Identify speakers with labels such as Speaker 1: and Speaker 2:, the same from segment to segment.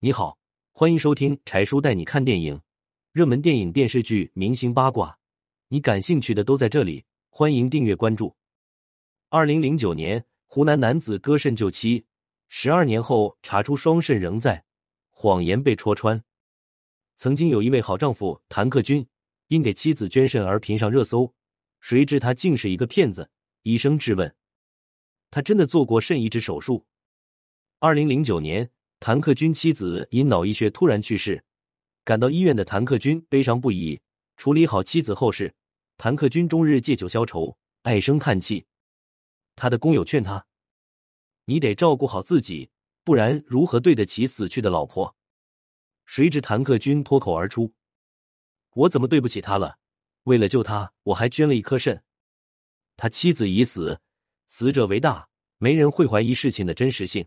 Speaker 1: 你好，欢迎收听柴叔带你看电影，热门电影、电视剧、明星八卦，你感兴趣的都在这里。欢迎订阅关注。二零零九年，湖南男子割肾救妻，十二年后查出双肾仍在，谎言被戳穿。曾经有一位好丈夫谭克军，因给妻子捐肾而频上热搜，谁知他竟是一个骗子。医生质问：他真的做过肾移植手术？二零零九年，谭克军妻子因脑溢血突然去世，赶到医院的谭克军悲伤不已。处理好妻子后事，谭克军终日借酒消愁，唉声叹气。他的工友劝他：“你得照顾好自己，不然如何对得起死去的老婆？”谁知谭克军脱口而出：“我怎么对不起他了？为了救他，我还捐了一颗肾。他妻子已死，死者为大，没人会怀疑事情的真实性。”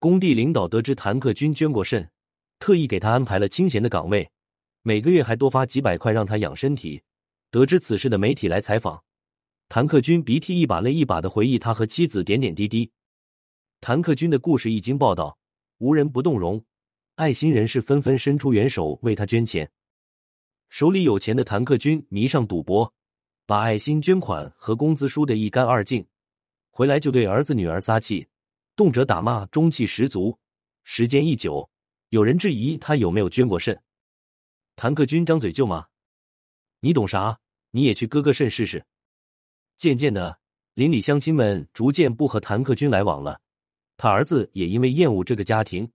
Speaker 1: 工地领导得知谭克军捐过肾，特意给他安排了清闲的岗位，每个月还多发几百块让他养身体。得知此事的媒体来采访，谭克军鼻涕一把泪一把的回忆他和妻子点点滴滴。谭克军的故事一经报道，无人不动容，爱心人士纷纷伸出援手为他捐钱。手里有钱的谭克军迷上赌博，把爱心捐款和工资输得一干二净，回来就对儿子女儿撒气。动辄打骂，中气十足。时间一久，有人质疑他有没有捐过肾。谭克军张嘴就骂：“你懂啥？你也去割个肾试试。”渐渐的，邻里乡亲们逐渐不和谭克军来往了。他儿子也因为厌恶这个家庭，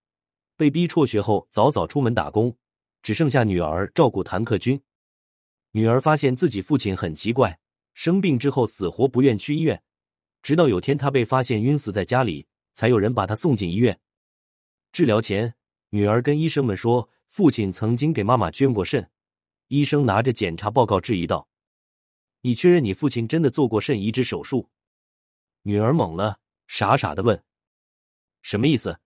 Speaker 1: 被逼辍学后早早出门打工，只剩下女儿照顾谭克军。女儿发现自己父亲很奇怪，生病之后死活不愿去医院，直到有天他被发现晕死在家里。才有人把他送进医院。治疗前，女儿跟医生们说，父亲曾经给妈妈捐过肾。医生拿着检查报告质疑道：“你确认你父亲真的做过肾移植手术？”女儿懵了，傻傻的问：“什么意思？”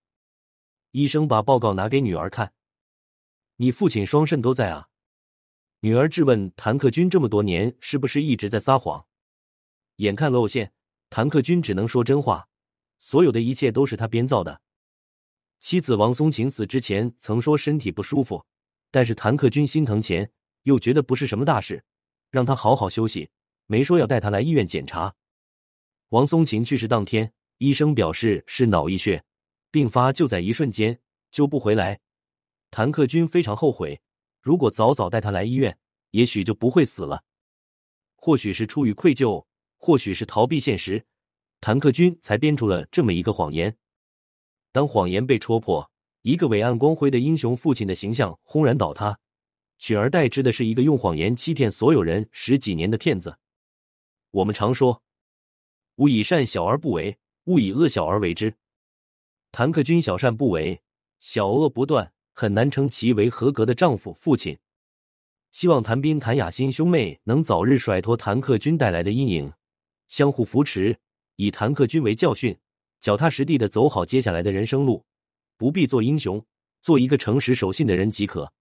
Speaker 1: 医生把报告拿给女儿看：“你父亲双肾都在啊！”女儿质问谭克军：“这么多年是不是一直在撒谎？”眼看露馅，谭克军只能说真话。所有的一切都是他编造的。妻子王松琴死之前曾说身体不舒服，但是谭克军心疼钱，又觉得不是什么大事，让他好好休息，没说要带他来医院检查。王松琴去世当天，医生表示是脑溢血，病发就在一瞬间，救不回来。谭克军非常后悔，如果早早带他来医院，也许就不会死了。或许是出于愧疚，或许是逃避现实。谭克军才编出了这么一个谎言。当谎言被戳破，一个伟岸光辉的英雄父亲的形象轰然倒塌，取而代之的是一个用谎言欺骗所有人十几年的骗子。我们常说：“勿以善小而不为，勿以恶小而为之。”谭克军小善不为，小恶不断，很难称其为合格的丈夫、父亲。希望谭斌、谭雅欣兄妹能早日甩脱谭克军带来的阴影，相互扶持。以谭克军为教训，脚踏实地的走好接下来的人生路，不必做英雄，做一个诚实守信的人即可。